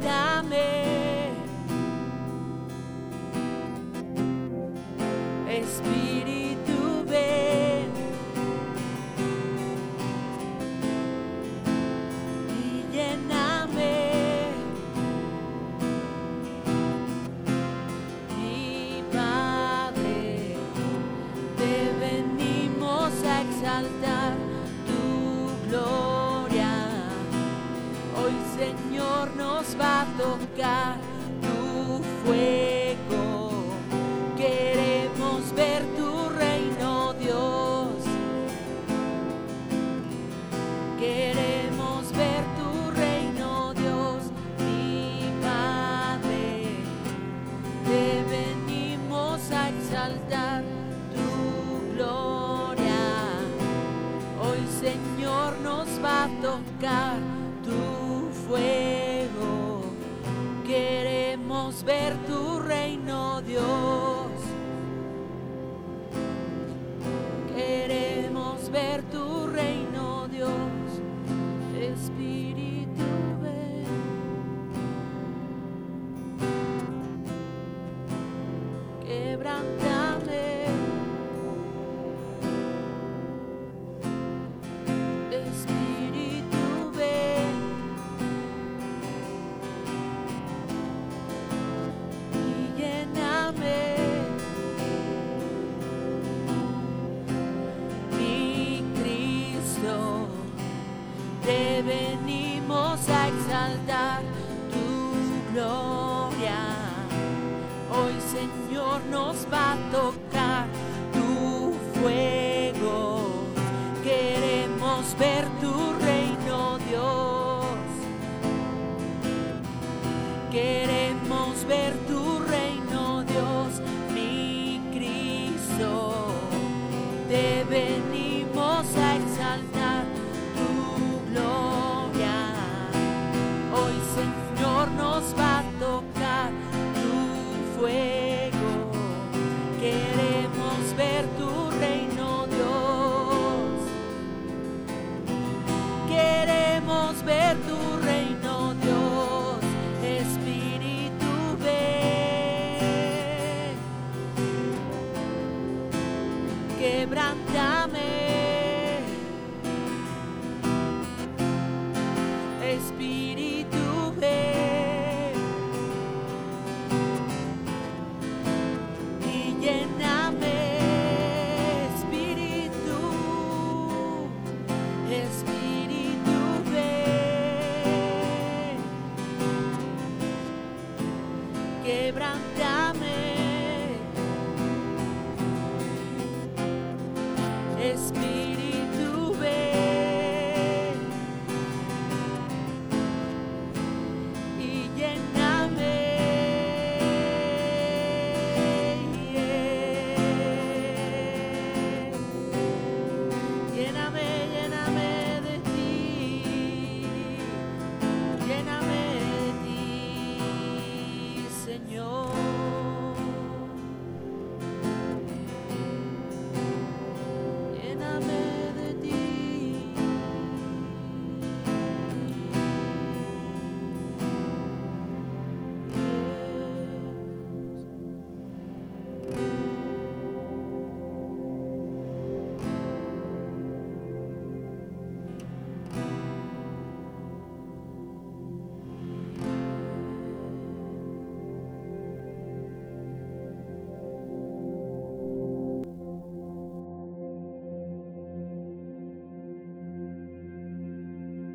Dame nos va a tocar tu fuego. Queremos ver tu reino, Dios. Queremos ver tu reino, Dios, mi Padre. Te venimos a exaltar tu gloria. Hoy Señor nos va a tocar tu fuego. Queremos ver tu reino, Dios. Queremos ver tu reino, Dios. Espíritu ven. Quebrántame. Exaltar tu gloria. Hoy Señor nos va a tocar tu fuego. Quebrántame. Espíritu. Y lléname, Espíritu. Espíritu ven. Quebrántame. the